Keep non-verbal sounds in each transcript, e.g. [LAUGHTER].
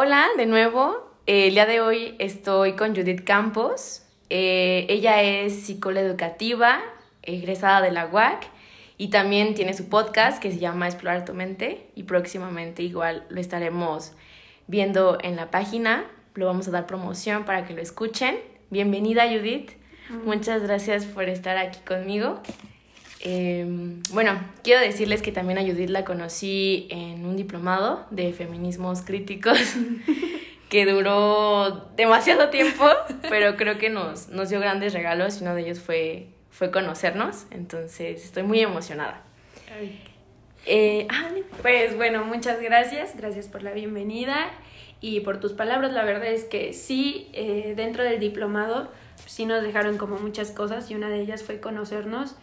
Hola de nuevo, el día de hoy estoy con Judith Campos. Eh, ella es psicóloga educativa, egresada de la UAC y también tiene su podcast que se llama Explorar tu mente y próximamente igual lo estaremos viendo en la página. Lo vamos a dar promoción para que lo escuchen. Bienvenida Judith. Muchas gracias por estar aquí conmigo. Em, bueno, quiero decirles que también a Judith la conocí en un diplomado de feminismos críticos [LAUGHS] que duró demasiado tiempo, pero creo que nos, nos dio grandes regalos y uno de ellos fue, fue conocernos, entonces estoy muy emocionada. Eh, ah, pues bueno, muchas gracias, gracias por la bienvenida y por tus palabras. La verdad es que sí, eh, dentro del diplomado sí nos dejaron como muchas cosas y una de ellas fue conocernos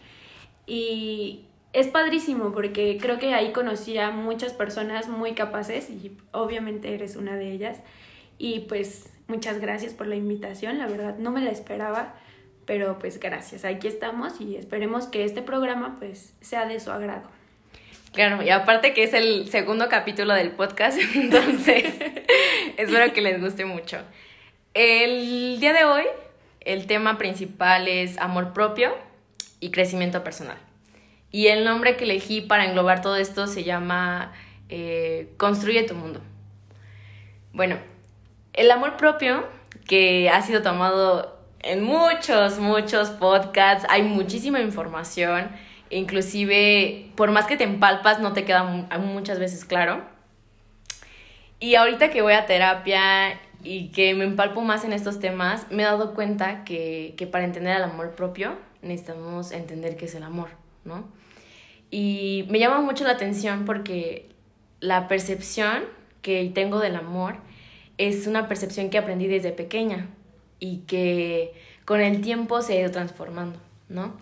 y es padrísimo porque creo que ahí conocí a muchas personas muy capaces y obviamente eres una de ellas. Y pues muchas gracias por la invitación, la verdad no me la esperaba, pero pues gracias, aquí estamos y esperemos que este programa pues sea de su agrado. Claro, y aparte que es el segundo capítulo del podcast, [LAUGHS] entonces [LAUGHS] espero que les guste mucho. El día de hoy, el tema principal es amor propio y crecimiento personal. Y el nombre que elegí para englobar todo esto se llama eh, Construye tu mundo. Bueno, el amor propio, que ha sido tomado en muchos, muchos podcasts, hay muchísima información, inclusive por más que te empalpas no te queda muchas veces claro. Y ahorita que voy a terapia y que me empalpo más en estos temas, me he dado cuenta que, que para entender el amor propio necesitamos entender qué es el amor, ¿no? Y me llama mucho la atención porque la percepción que tengo del amor es una percepción que aprendí desde pequeña y que con el tiempo se ha ido transformando, ¿no?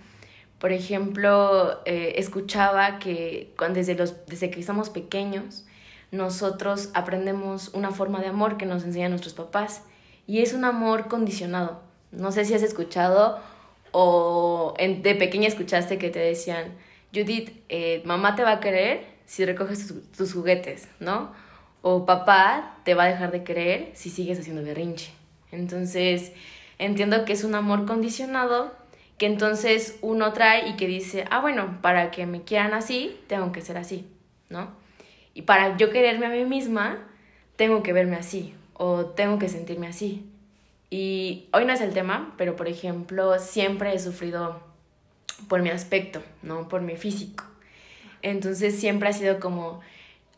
Por ejemplo, eh, escuchaba que cuando desde, los, desde que estamos pequeños, nosotros aprendemos una forma de amor que nos enseñan nuestros papás y es un amor condicionado. No sé si has escuchado o de pequeña escuchaste que te decían, Judith, eh, mamá te va a querer si recoges tus, juguetes, ¿no? O papá te va a dejar de querer si sigues haciendo berrinche. Entonces, entiendo que es un amor condicionado que entonces uno trae y que dice, ah, bueno, para que me quieran así, tengo que ser así, ¿no? Y para yo quererme a mí misma, tengo que verme así o tengo que sentirme así. Y hoy no es el tema, pero por ejemplo, siempre he sufrido por mi aspecto, ¿no? Por mi físico. Entonces siempre ha sido como,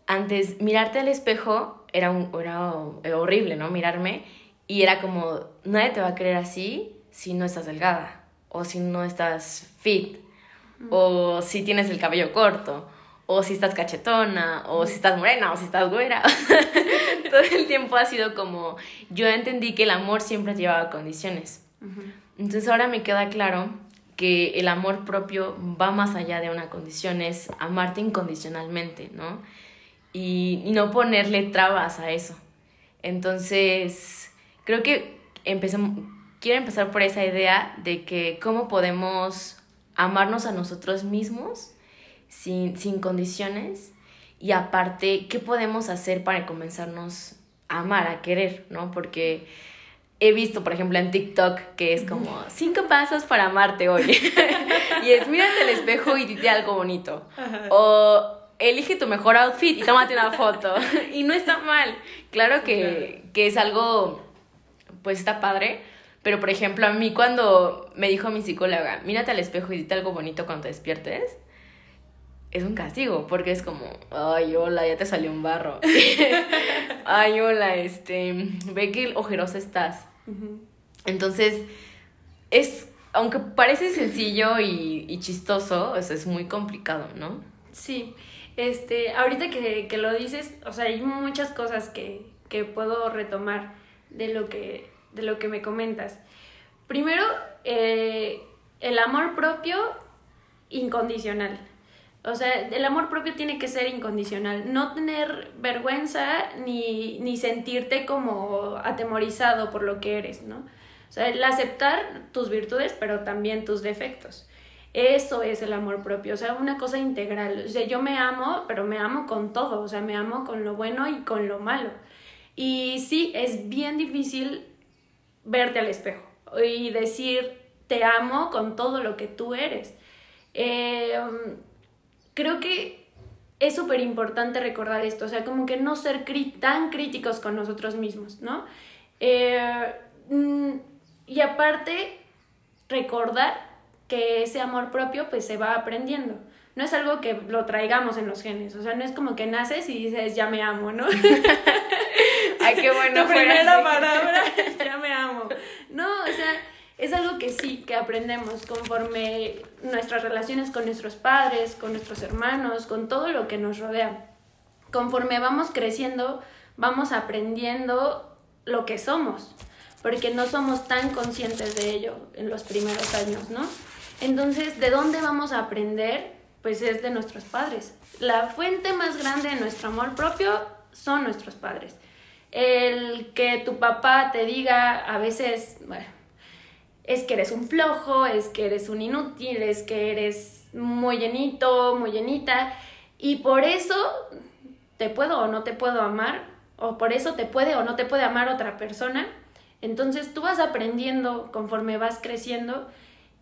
antes, mirarte al espejo era, un, era horrible, ¿no? Mirarme y era como, nadie te va a querer así si no estás delgada, o si no estás fit, o si tienes el cabello corto, o si estás cachetona, o si estás morena, o si estás güera. [LAUGHS] Todo el tiempo ha sido como, yo entendí que el amor siempre llevaba condiciones. Entonces ahora me queda claro que el amor propio va más allá de una condición, es amarte incondicionalmente, ¿no? Y, y no ponerle trabas a eso. Entonces, creo que empezamos, quiero empezar por esa idea de que cómo podemos amarnos a nosotros mismos sin, sin condiciones y aparte, ¿qué podemos hacer para comenzarnos a amar, a querer, ¿no? Porque he visto, por ejemplo, en TikTok que es como cinco pasos para amarte hoy. [LAUGHS] y es mírate al espejo y dite algo bonito. O elige tu mejor outfit y tómate una foto. [LAUGHS] y no está mal. Claro que, que es algo, pues está padre. Pero, por ejemplo, a mí cuando me dijo mi psicóloga, mírate al espejo y dite algo bonito cuando te despiertes, es un castigo, porque es como, ay, hola, ya te salió un barro. [LAUGHS] ay, hola, este, ve que ojerosa estás. Entonces, es, aunque parece sencillo y, chistoso, es, es muy complicado, ¿no? Sí, este, ahorita que, que, lo dices, o sea, hay muchas cosas que, que puedo retomar de lo que, de lo que me comentas. Primero, eh, el amor propio incondicional. O sea, el amor propio tiene que ser incondicional. No tener vergüenza ni, ni sentirte como atemorizado por lo que eres, ¿no? O sea, el aceptar tus virtudes, pero también tus defectos. Eso es el amor propio, o sea, una cosa integral. O sea, yo me amo, pero me amo con todo, o sea, me amo con lo bueno y con lo malo. Y sí, es bien difícil verte al espejo y decir te amo con todo lo que tú eres. Eh, creo que es súper importante recordar esto, o sea, como que no ser tan críticos con nosotros mismos, ¿no? Eh, mm, y aparte, recordar que ese amor propio pues se va aprendiendo. No es algo que lo traigamos en los genes, o sea, no es como que naces y dices, ya me amo, ¿no? [LAUGHS] Ay, qué bueno. [LAUGHS] Tu primera palabra, [LAUGHS] ya me amo. No, o sea, es algo que sí, que aprendemos conforme nuestras relaciones con nuestros padres, con nuestros hermanos, con todo lo que nos rodea. Conforme vamos creciendo, vamos aprendiendo lo que somos, porque no somos tan conscientes de ello en los primeros años, ¿no? Entonces, ¿de dónde vamos a aprender? Pues es de nuestros padres. La fuente más grande de nuestro amor propio son nuestros padres. El que tu papá te diga a veces, bueno, es que eres un flojo, es que eres un inútil, es que eres muy llenito, muy llenita, y por eso te puedo o no te puedo amar, o por eso te puede o no te puede amar otra persona. Entonces tú vas aprendiendo conforme vas creciendo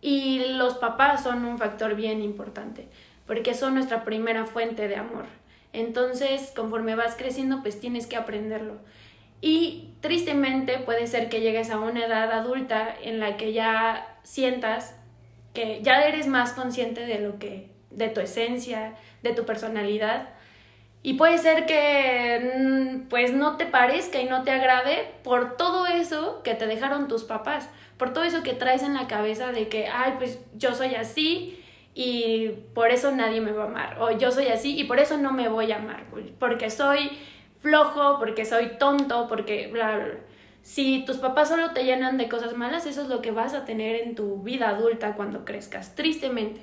y los papás son un factor bien importante, porque son nuestra primera fuente de amor. Entonces, conforme vas creciendo, pues tienes que aprenderlo. Y tristemente puede ser que llegues a una edad adulta en la que ya sientas que ya eres más consciente de lo que de tu esencia, de tu personalidad. Y puede ser que mm, pues no te parezca y no te agrade por todo eso que te dejaron tus papás, por todo eso que traes en la cabeza de que, ay, pues yo soy así y por eso nadie me va a amar, o yo soy así y por eso no me voy a amar, porque soy flojo, porque soy tonto, porque bla, bla, Si tus papás solo te llenan de cosas malas, eso es lo que vas a tener en tu vida adulta cuando crezcas, tristemente.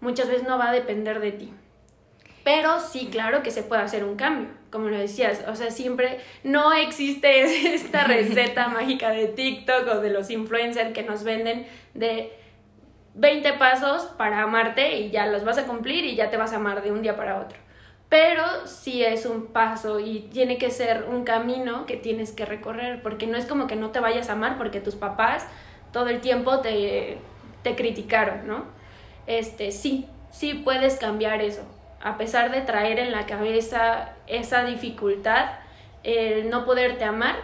Muchas veces no va a depender de ti. Pero sí, claro que se puede hacer un cambio, como lo decías. O sea, siempre no existe [LAUGHS] esta receta [LAUGHS] mágica de TikTok o de los influencers que nos venden de 20 pasos para amarte y ya los vas a cumplir y ya te vas a amar de un día para otro pero sí es un paso y tiene que ser un camino que tienes que recorrer, porque no es como que no te vayas a amar porque tus papás todo el tiempo te, te criticaron, ¿no? Este, sí, sí puedes cambiar eso, a pesar de traer en la cabeza esa dificultad, el no poderte amar,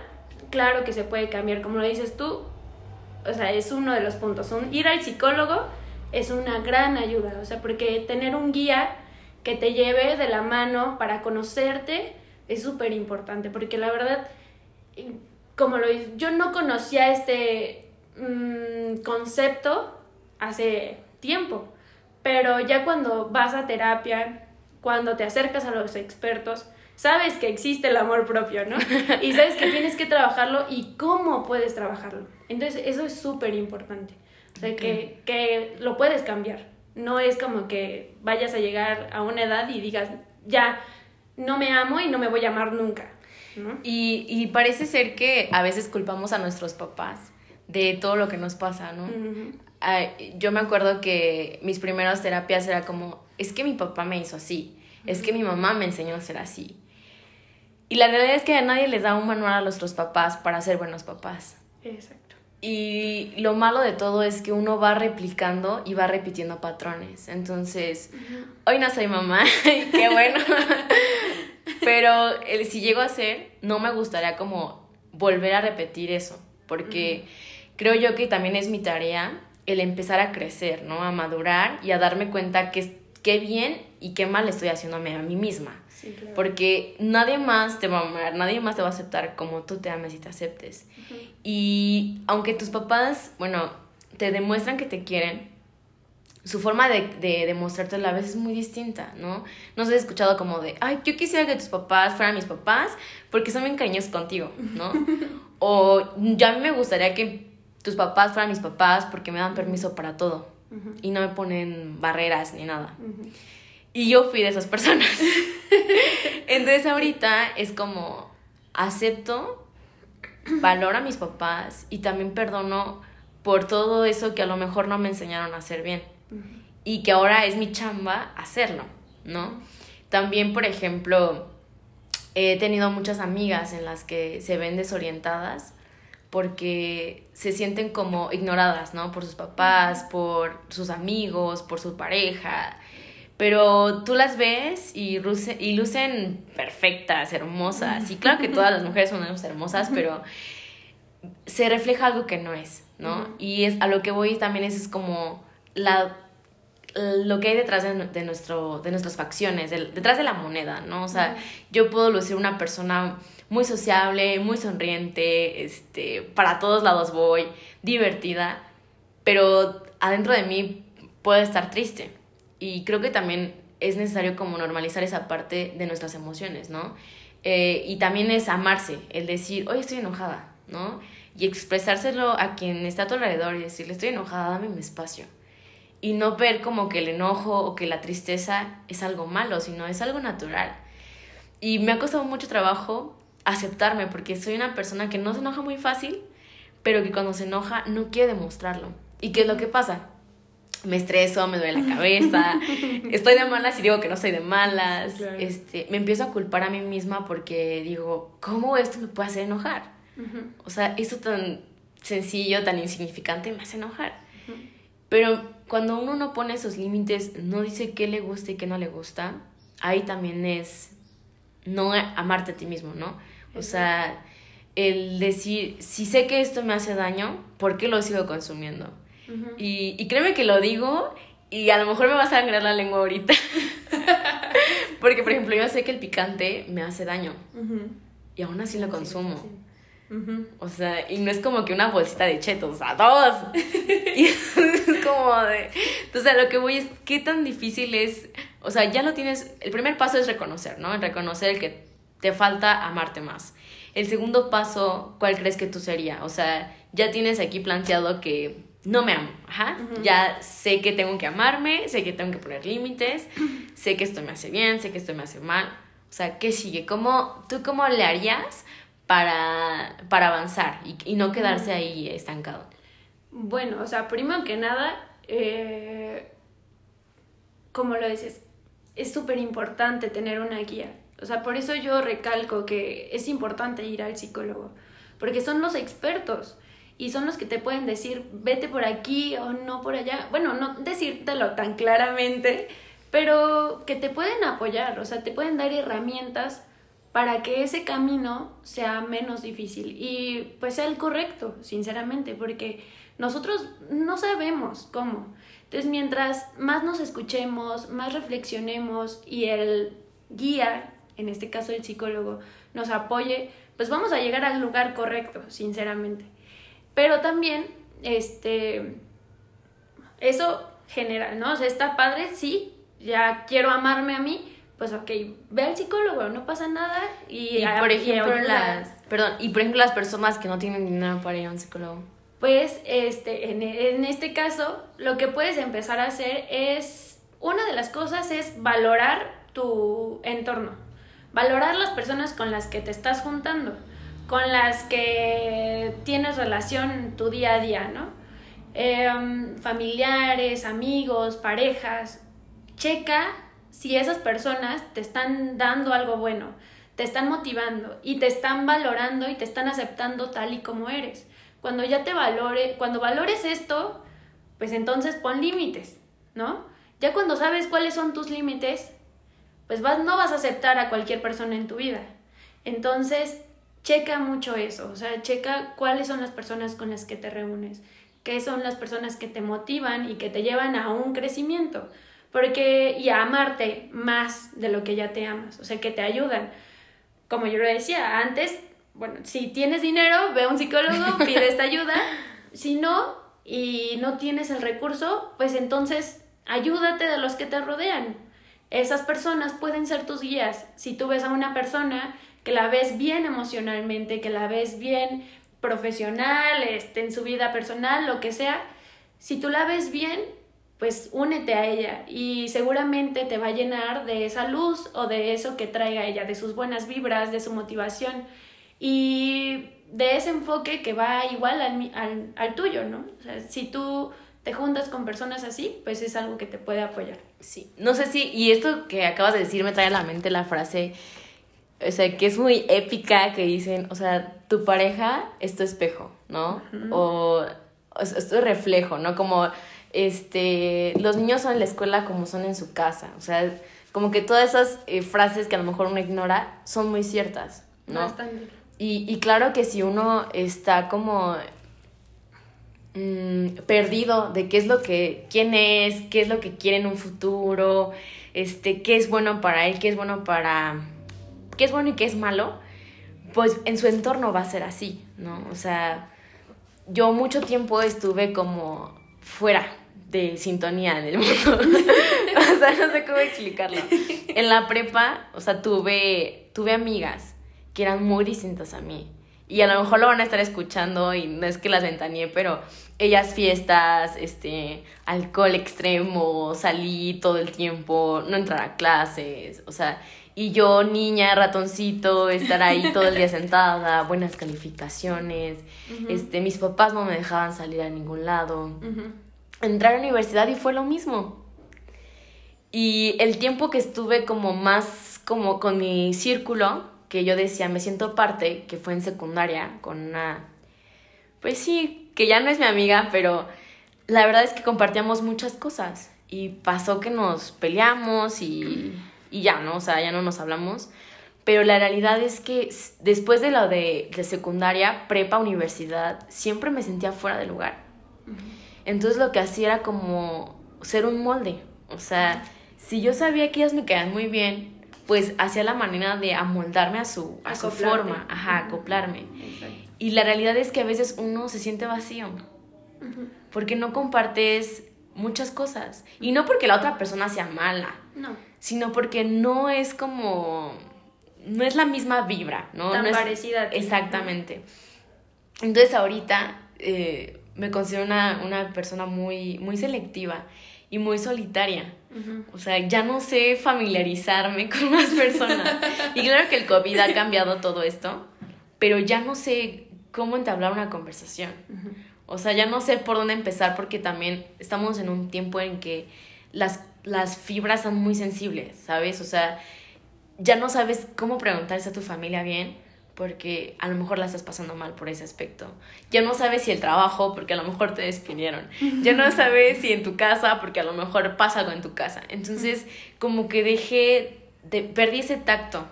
claro que se puede cambiar, como lo dices tú, o sea, es uno de los puntos. Un, ir al psicólogo es una gran ayuda, o sea, porque tener un guía que te lleve de la mano para conocerte es súper importante, porque la verdad, como lo yo no conocía este mm, concepto hace tiempo, pero ya cuando vas a terapia, cuando te acercas a los expertos, sabes que existe el amor propio, ¿no? [LAUGHS] Y sabes que tienes que trabajarlo y cómo puedes trabajarlo. Entonces, eso es súper importante. O sea, que, que lo puedes cambiar. No es como que vayas a llegar a una edad y digas, ya, no me amo y no me voy a amar nunca. ¿no? Y, y parece ser que a veces culpamos a nuestros papás de todo lo que nos pasa, ¿no? yo me acuerdo que mis primeras terapias era como, es que mi papá me hizo así, es que mi mamá me enseñó a ser así. Y la realidad es que a nadie les da un manual a nuestros papás para ser buenos papás. Exacto. Y lo malo de todo es que uno va replicando y va repitiendo patrones. Entonces, hoy no soy mamá, [LAUGHS] qué bueno. Pero el, si llego a ser, no me gustaría como volver a repetir eso, porque creo yo que también es mi tarea el empezar a crecer, ¿no? A madurar y a darme cuenta que qué bien y qué mal estoy haciéndome a mí misma. Porque nadie más te va a amar, nadie más te va a aceptar como tú te ames y te aceptes. Y aunque tus papás, bueno, te demuestran que te quieren, su forma de, de demostrártelo a veces es muy distinta, ¿no? No se ha escuchado como de, ay, yo quisiera que tus papás fueran mis papás porque son bien cariñosos contigo, ¿no? [LAUGHS] o ya a mí me gustaría que tus papás fueran mis papás porque me dan permiso para todo y no me ponen barreras ni nada. Y yo fui de esas personas. [LAUGHS] Entonces ahorita es como, acepto, valoro a mis papás y también perdono por todo eso que a lo mejor no me enseñaron a hacer bien. Y que ahora es mi chamba hacerlo, ¿no? También, por ejemplo, he tenido muchas amigas en las que se ven desorientadas porque se sienten como ignoradas, ¿no? Por sus papás, por sus amigos, por su pareja. Pero tú las ves y, y lucen perfectas, hermosas. Y claro que [LAUGHS] todas las mujeres son hermosas, pero se refleja algo que no es, ¿no? Y es, a lo que voy también es, es como la lo que hay detrás de, de, nuestro, de nuestras facciones, detrás de la moneda, ¿no? O sea, yo puedo lucir una persona muy sociable, muy sonriente, este, para todos lados voy, divertida, pero adentro de mí puede estar triste. Y creo que también es necesario como normalizar esa parte de nuestras emociones, ¿no? Eh, y también es amarse, el decir, hoy estoy enojada, ¿no? Y expresárselo a quien está a tu alrededor y decirle, estoy enojada, dame mi espacio. Y no ver como que el enojo o que la tristeza es algo malo, sino es algo natural. Y me ha costado mucho trabajo aceptarme, porque soy una persona que no se enoja muy fácil, pero que cuando se enoja no quiere demostrarlo. ¿Y qué es lo que pasa? Me estreso, me duele la cabeza, [LAUGHS] estoy de malas y digo que no estoy de malas, este, me empiezo a culpar a mí misma porque digo, ¿cómo esto me puede hacer enojar? O sea, esto tan sencillo, tan insignificante me hace enojar. Pero cuando uno no pone esos límites, no dice qué le gusta y qué no le gusta, ahí también es no amarte a ti mismo, ¿no? O sea, el decir, si sé que esto me hace daño, ¿por qué lo sigo consumiendo? Y, y, créeme que lo digo y a lo mejor me va a sangrar la lengua ahorita. [LAUGHS] Porque, por ejemplo, yo sé que el picante me hace daño. Y aún así lo consumo. O sea, y no es como que una bolsita de chetos, a todos. [LAUGHS] y es como de. Entonces, a lo que voy es, ¿qué tan difícil es? O sea, ya lo tienes. El primer paso es reconocer, ¿no? Reconocer el que te falta amarte más. El segundo paso, ¿cuál crees que tú sería? O sea, ya tienes aquí planteado que no me amo, ajá. Ya sé que tengo que amarme, sé que tengo que poner límites, [CLEARS THROAT] sé que esto me hace bien, sé que esto me hace mal. O sea, ¿qué sigue? ¿Cómo, ¿Tú cómo le harías para, para avanzar y, y no quedarse ahí estancado? Bueno, o sea, primero que nada, eh, como lo dices, es súper importante tener una guía. O sea, por eso yo recalco que es importante ir al psicólogo, porque son los expertos y son los que te pueden decir, vete por aquí o no por allá. Bueno, no decírtelo tan claramente, pero que te pueden apoyar, o sea, te pueden dar herramientas para que ese camino sea menos difícil y pues sea el correcto, sinceramente, porque nosotros no sabemos cómo. Entonces, mientras más nos escuchemos, más reflexionemos y el guía en este caso el psicólogo, nos apoye, pues vamos a llegar al lugar correcto, sinceramente. Pero también, este, eso general, ¿no? O sea, está padre, sí, ya quiero amarme a mí, pues ok, ve al psicólogo, no pasa nada. Y, por ejemplo, las, perdón, y por ejemplo las personas que no tienen dinero para ir a un psicólogo. Pues, este, en, en este caso, lo que puedes empezar a hacer es, una de las cosas es valorar tu entorno, Valorar las personas con las que te estás juntando, con las que tienes relación tu día a día, ¿no? Em, familiares, amigos, parejas. Checa si esas personas te están dando algo bueno, te están motivando y te están valorando y te están aceptando tal y como eres. Cuando ya te valore, cuando valores esto, pues entonces pon límites, ¿no? Ya cuando sabes cuáles son tus límites, pues no vas a aceptar a cualquier persona en tu vida. Entonces, checa mucho eso, o sea, checa cuáles son las personas con las que te reúnes, qué son las personas que te motivan y que te llevan a un crecimiento, porque y a amarte más de lo que ya te amas, o sea, que te ayudan. Como yo lo decía antes, bueno, si tienes dinero, ve a un psicólogo, [LAUGHS] pide esta ayuda, si no y no tienes el recurso, pues entonces ayúdate de los que te rodean. Esas personas pueden ser tus guías. Si tú ves a una persona que la ves bien emocionalmente, que la ves bien profesional, este, en su vida personal, lo que sea, si tú la ves bien, pues únete a ella y seguramente te va a llenar de esa luz o de eso que traiga ella, de sus buenas vibras, de su motivación y de ese enfoque que va igual al, al, al tuyo, ¿no? O sea, si tú te juntas con personas así, pues es algo que te puede apoyar. Sí, no sé si, y esto que acabas de decir me trae a la mente la frase, o sea, que es muy épica, que dicen, o sea, tu pareja es tu espejo, ¿no? O es tu reflejo, ¿no? Como, este, los niños son en la escuela como son en su casa, o sea, como que todas esas eh, frases que a lo mejor uno ignora son muy ciertas, ¿no? Bastante. Y, y claro que si uno está como mm, perdido de qué es lo que, quién es, qué es lo que quiere en un futuro, este, qué es bueno para él, qué es bueno para, qué es bueno y qué es malo, pues en su entorno va a ser así, ¿no? O sea, yo mucho tiempo estuve como fuera de sintonía en el mundo. [LAUGHS] o sea, no sé cómo explicarlo. En la prepa, o sea, tuve, tuve amigas que eran muy distintas a mí. Y a lo mejor lo van a estar escuchando y no es que las ventaneé, pero ellas fiestas, este, alcohol extremo, salí todo el tiempo, no entrar a clases, o sea, y yo, niña, ratoncito, estar ahí todo el día sentada, buenas calificaciones, este, mis papás no me dejaban salir a ningún lado. Entrar a la universidad y fue lo mismo. Y el tiempo que estuve como más como con mi círculo, que yo decía, me siento parte, que fue en secundaria, con una, pues sí, que ya no es mi amiga, pero la verdad es que compartíamos muchas cosas. Y pasó que nos peleamos y, y ya, ¿no? O sea, ya no nos hablamos. Pero la realidad es que después de lo de, de secundaria, prepa, universidad, siempre me sentía fuera de lugar. Entonces lo que hacía era como ser un molde. O sea, si yo sabía que ellas me quedaban muy bien, pues hacía la manera de amoldarme a su, a su forma, ajá, acoplarme. Y la realidad es que a veces uno se siente vacío, porque no compartes muchas cosas. Y no porque la otra persona sea mala, No. Sino porque no es como, no es la misma vibra, ¿no? Tan No es- parecida a ti. Exactamente. Entonces ahorita eh, me considero una, una persona muy, muy selectiva y muy solitaria. O sea, ya no sé familiarizarme [LAUGHS] con más personas. Y claro que el COVID ha cambiado todo esto, pero ya no sé cómo entablar una conversación. O sea, ya no sé por dónde empezar porque también estamos en un tiempo en que las, las fibras son muy sensibles, ¿sabes? O sea, ya no sabes cómo preguntarse a tu familia bien porque a lo mejor la estás pasando mal por ese aspecto. Ya no sabes si el trabajo porque a lo mejor te despidieron. Ya no sabes si en tu casa porque a lo mejor pasa algo en tu casa. Entonces, como que dejé, de, perdí ese tacto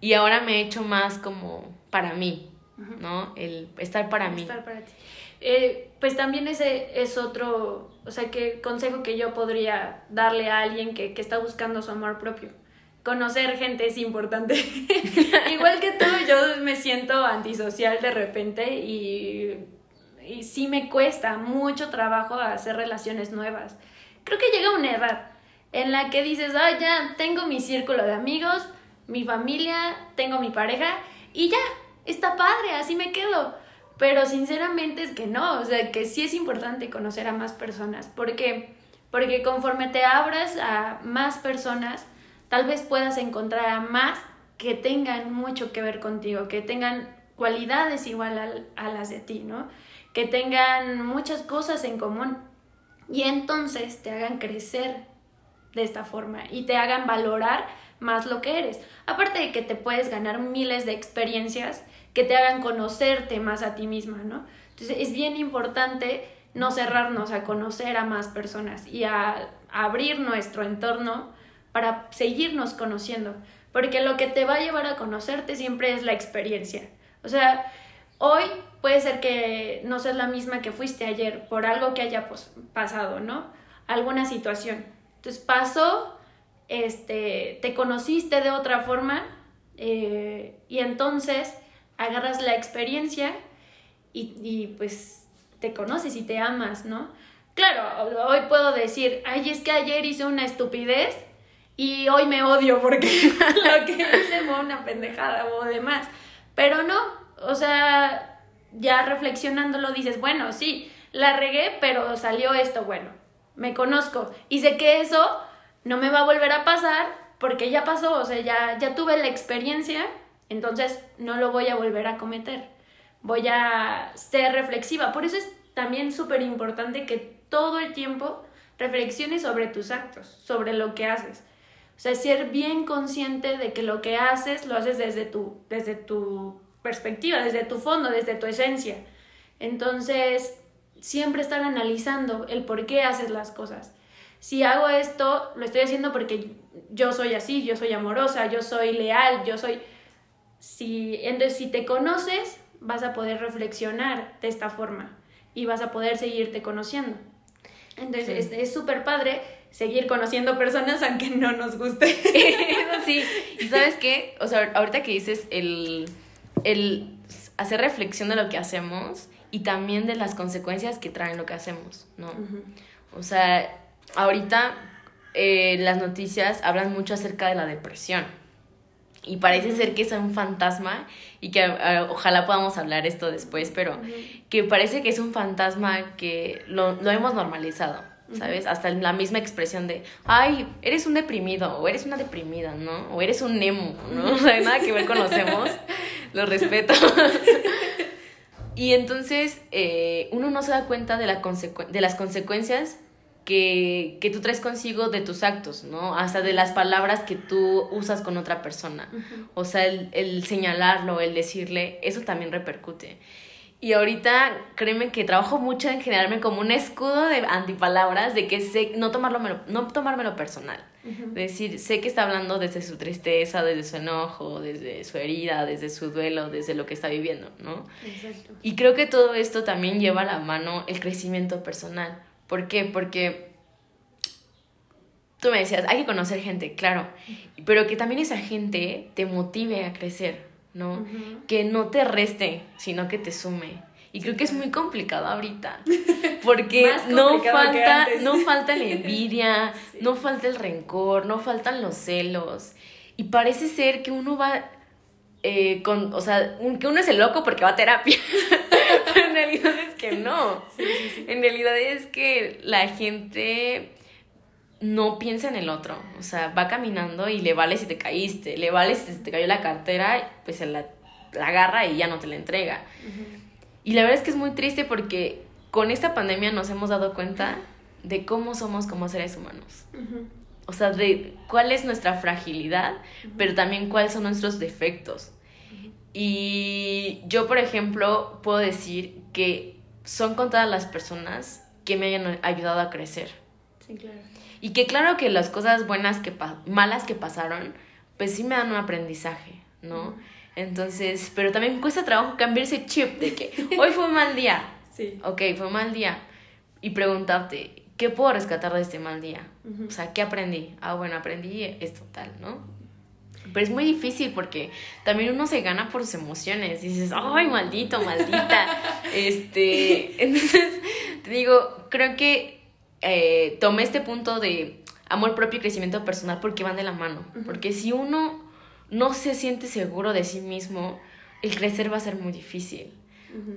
y ahora me he hecho más como para mí, ¿no? El estar para mí. Estar para ti. Eh, pues también ese es otro, o sea, que consejo que yo podría darle a alguien que, que está buscando su amor propio. Conocer gente es importante. [LAUGHS] Igual que tú, yo me siento antisocial de repente y, y sí me cuesta mucho trabajo hacer relaciones nuevas. Creo que llega una edad en la que dices, ah, ya tengo mi círculo de amigos, mi familia, tengo mi pareja y ya, está padre, así me quedo. Pero sinceramente es que no, o sea, que sí es importante conocer a más personas, porque porque conforme te abras a más personas, tal vez puedas encontrar a más que tengan mucho que ver contigo, que tengan cualidades igual al- a, las de ti, ¿no? Que tengan muchas cosas en común y entonces te hagan crecer de esta forma y te hagan valorar más lo que eres. Aparte de que te puedes ganar miles de experiencias que te hagan conocerte más a ti misma, ¿no? Entonces es bien importante no cerrarnos a conocer a más personas y a, abrir nuestro entorno para seguirnos conociendo, porque lo que te va a llevar a conocerte siempre es la experiencia. O sea, hoy puede ser que no seas la misma que fuiste ayer por algo que haya pasado, ¿no? Alguna situación. Entonces pasó, este, te conociste de otra forma eh, y entonces agarras la experiencia y, y, pues te conoces y te amas, ¿no? claro, hoy puedo decir, ay, es que ayer hice una estupidez y hoy me odio porque [LAUGHS] lo que hice fue una pendejada o demás. Pero no, o sea, ya reflexionándolo dices, bueno, sí, la regué, pero salió esto bueno. Me conozco y sé que eso no me va a volver a pasar porque ya pasó, o sea, ya, ya tuve la experiencia, entonces no lo voy a volver a cometer. Voy a ser reflexiva. Por eso es también súper importante que todo el tiempo reflexiones sobre tus actos, sobre lo que haces. O sea, ser bien consciente de que lo que haces lo haces desde tu, desde tu perspectiva, desde tu fondo, desde tu esencia. Entonces, siempre estar analizando el por qué haces las cosas. Si hago esto, lo estoy haciendo porque yo soy así, yo soy amorosa, yo soy leal, yo soy... Si, entonces, si te conoces, vas a poder reflexionar de esta forma y vas a poder seguirte conociendo. Entonces, es súper padre seguir conociendo personas aunque no nos guste. [LAUGHS] Eso sí. ¿Y sabes qué? O sea, ahorita que dices el, el hacer reflexión de lo que hacemos y también de las consecuencias que traen lo que hacemos, ¿no? O sea, ahorita eh, las noticias hablan mucho acerca de la depresión. Y parece ser que es un fantasma y que ojalá podamos hablar esto después, pero que parece que es un fantasma que lo, lo hemos normalizado, ¿sabes? Hasta la misma expresión de, ay, eres un deprimido o eres una deprimida, ¿no? O eres un nemo, ¿no? [LAUGHS] O sea, nada que ver conocemos, lo respeto. [LAUGHS] y entonces eh, uno no se da cuenta de, la de las consecuencias que, que, tú traes consigo de tus actos, ¿no? Hasta de las palabras que tú usas con otra persona. O sea, el, el, señalarlo, el decirle, eso también repercute. Y ahorita, créeme que trabajo mucho en generarme como un escudo de antipalabras, de que sé, no, tomármelo, no tomármelo personal. Decir, sé que está hablando desde su tristeza, desde su enojo, desde su herida, desde su duelo, desde lo que está viviendo, ¿no? Exacto. Y creo que todo esto también lleva a la mano el crecimiento personal ¿Por qué? Porque tú me decías, hay que conocer gente, claro, pero que también esa gente te motive a crecer, ¿no? Que no te reste, sino que te sume. Y creo que es muy complicado ahorita, [LAUGHS] porque no falta, no falta la envidia, [LAUGHS] no falta el rencor, no faltan los celos. Y parece ser que uno va eh, con, o sea, que uno es el loco porque va a terapia. [LAUGHS] En realidad es que [LAUGHS] no. En realidad es que la gente no piensa en el otro. O sea, va caminando y le vale si te caíste, le vale si te cayó la cartera, pues se la, agarra y ya no te la entrega. Y la verdad es que es muy triste porque con esta pandemia nos hemos dado cuenta de cómo somos como seres humanos o sea, de cuál es nuestra fragilidad, pero también cuáles son nuestros defectos. Y yo, por ejemplo, puedo decir que son contadas las personas que me hayan ayudado a crecer. Sí, claro. Y que claro que las cosas buenas que malas que pasaron, pues sí me dan un aprendizaje, ¿no? Entonces, pero también cuesta trabajo cambiar ese chip de que hoy fue un mal día. [LAUGHS] Sí. Ok, fue un mal día. Y preguntarte, ¿qué puedo rescatar de este mal día? O sea, ¿qué aprendí? Ah, bueno, aprendí esto tal, ¿no? Pero es muy difícil porque también uno se gana por sus emociones. Y dices, ay, maldito, maldita. [LAUGHS] este, entonces, te digo, creo que eh, tomé este punto de amor propio y crecimiento personal porque van de la mano. Porque si uno no se siente seguro de sí mismo, el crecer va a ser muy difícil.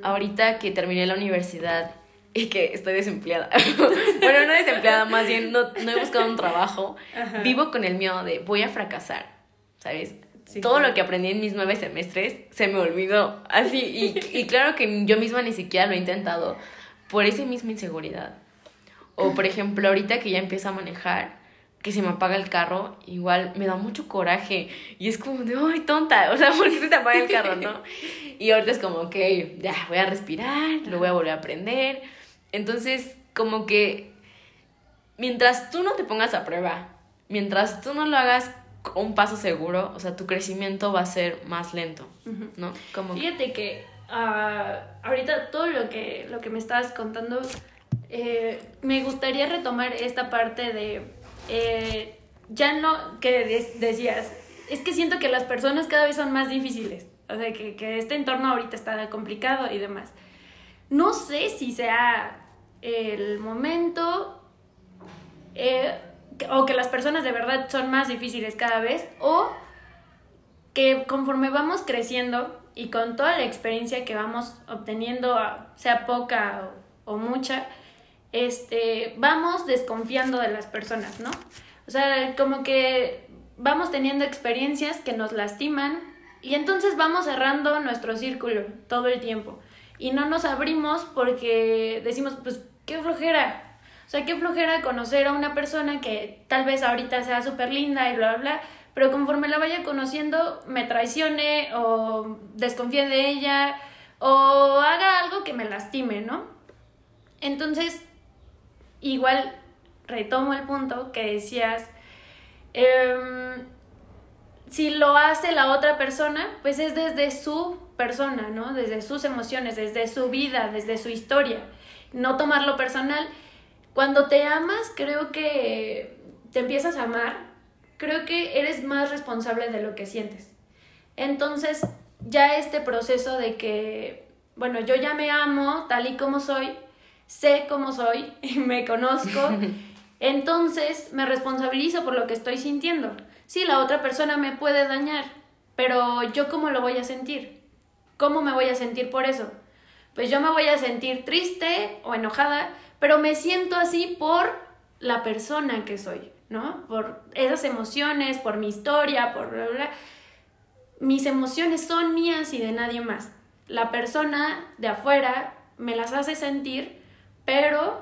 Ahorita que terminé la universidad y que estoy desempleada. [LAUGHS] bueno, no desempleada, más bien no, no he buscado un trabajo. Vivo con el miedo de voy a fracasar, ¿sabes? Todo lo que aprendí en mis nueve semestres se me olvidó. Así, y, y claro que yo misma ni siquiera lo he intentado por esa misma inseguridad. O por ejemplo, ahorita que ya empiezo a manejar, que se me apaga el carro, igual me da mucho coraje. Y es como de, ay, tonta, o sea, [LAUGHS] ¿por qué se te apaga el carro, no? Y ahorita es como, ok, ya, voy a respirar, lo voy a volver a aprender entonces, como que mientras tú no te pongas a prueba, mientras tú no lo hagas un paso seguro, o sea, tu crecimiento va a ser más lento, ¿no? Como... Fíjate que uh, ahorita todo lo que, lo que me estabas contando, eh, me gustaría retomar esta parte de, eh, ya no, que decías, es que siento que las personas cada vez son más difíciles, o sea, que, que este entorno ahorita está complicado y demás no sé si sea el momento eh, o que las personas de verdad son más difíciles cada vez o que conforme vamos creciendo y con toda la experiencia que vamos obteniendo, sea poca o, mucha, este, vamos desconfiando de las personas, ¿no? O sea, como que vamos teniendo experiencias que nos lastiman y entonces vamos cerrando nuestro círculo todo el tiempo y no nos abrimos porque decimos, pues, qué flojera. O sea, qué flojera conocer a una persona que tal vez ahorita sea súper linda y bla, bla, bla, pero conforme la vaya conociendo me traicione o desconfíe de ella o haga algo que me lastime, ¿no? Entonces, igual retomo el punto que decías, em, si lo hace la otra persona, pues es desde su persona, ¿no? Desde sus emociones, desde su vida, desde su historia. No tomarlo personal. Cuando te amas, creo que te empiezas a amar creo que eres más responsable de lo que sientes. Entonces, ya este proceso de que, bueno, yo ya me amo tal y como soy, sé cómo soy, [LAUGHS] me conozco, [LAUGHS] entonces me responsabilizo por lo que estoy sintiendo. Sí, la otra persona me puede dañar, pero yo cómo lo voy a sentir? ¿Cómo me voy a sentir por eso? Pues yo me voy a sentir triste o enojada, pero me siento así por la persona que soy. ¿no? Por esas emociones, por mi historia, por bla, bla. Mis emociones son mías y de nadie más. La persona de afuera me las hace sentir, pero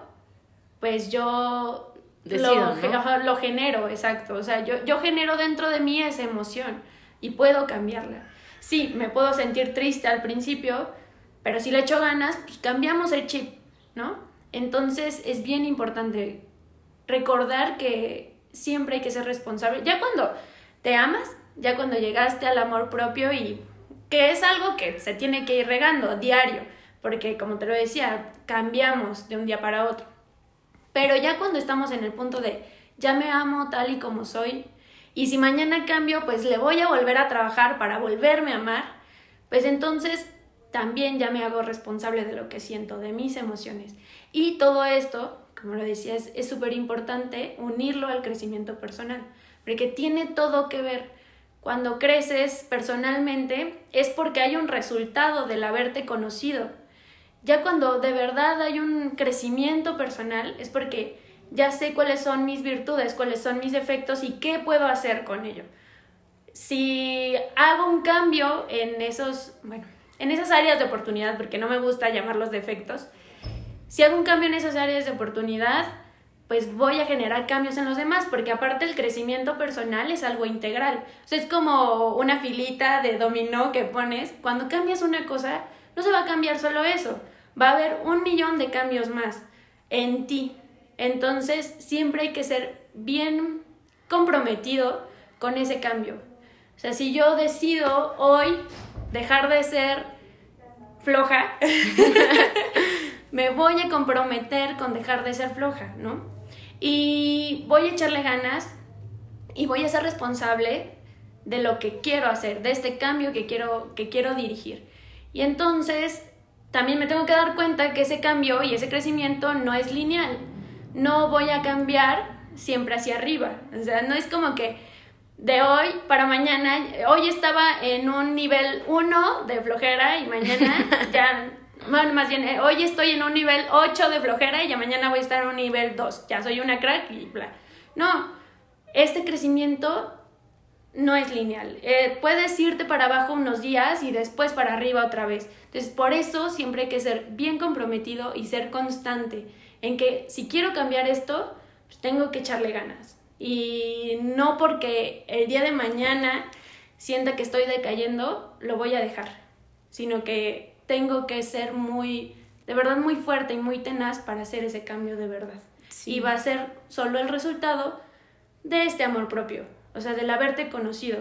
pues yo lo, lo, genero, exacto. O sea, yo, yo genero dentro de mí esa emoción y puedo cambiarla. Sí, me puedo sentir triste al principio, pero si le echo ganas, pues cambiamos el chip, ¿no? Entonces es bien importante recordar que siempre hay que ser responsable. Ya cuando te amas, ya cuando llegaste al amor propio y que es algo que se tiene que ir regando diario, porque como te lo decía, cambiamos de un día para otro. Pero ya cuando estamos en el punto de ya me amo tal y como soy, y si mañana cambio, pues le voy a volver a trabajar para volverme a amar, pues entonces también ya me hago responsable de lo que siento, de mis emociones. Y todo esto como lo decías, es súper importante unirlo al crecimiento personal, porque tiene todo que ver. Cuando creces personalmente es porque hay un resultado del haberte conocido. Ya cuando de verdad hay un crecimiento personal es porque ya sé cuáles son mis virtudes, cuáles son mis defectos y qué puedo hacer con ello. Si hago un cambio en esos, bueno, en esas áreas de oportunidad, porque no me gusta llamarlos defectos, si hago un cambio en esas áreas de oportunidad, pues voy a generar cambios en los demás, porque aparte el crecimiento personal es algo integral. O sea, es como una filita de dominó que pones. Cuando cambias una cosa, no se va a cambiar solo eso, va a haber un millón de cambios más en ti. Entonces, siempre hay que ser bien comprometido con ese cambio. O sea, si yo decido hoy dejar de ser floja, [LAUGHS] me voy a comprometer con dejar de ser floja, ¿no? Y voy a echarle ganas y voy a ser responsable de lo que quiero hacer, de este cambio que quiero, que quiero dirigir. Y entonces también me tengo que dar cuenta que ese cambio y ese crecimiento no es lineal. No voy a cambiar siempre hacia arriba. O sea, no es como que de hoy para mañana, hoy estaba en un nivel 1 de flojera y mañana [LAUGHS] ya bueno, más bien, eh, hoy estoy en un nivel 8 de flojera y ya mañana voy a estar en un nivel 2. Ya soy una crack y bla. No, este crecimiento no es lineal. Eh, puedes irte para abajo unos días y después para arriba otra vez. Entonces, por eso siempre hay que ser bien comprometido y ser constante en que si quiero cambiar esto, pues tengo que echarle ganas. Y no porque el día de mañana sienta que estoy decayendo, lo voy a dejar, sino que tengo que ser muy, de verdad muy fuerte y muy tenaz para hacer ese cambio de verdad. Y va a ser solo el resultado de este amor propio, o sea, del haberte conocido,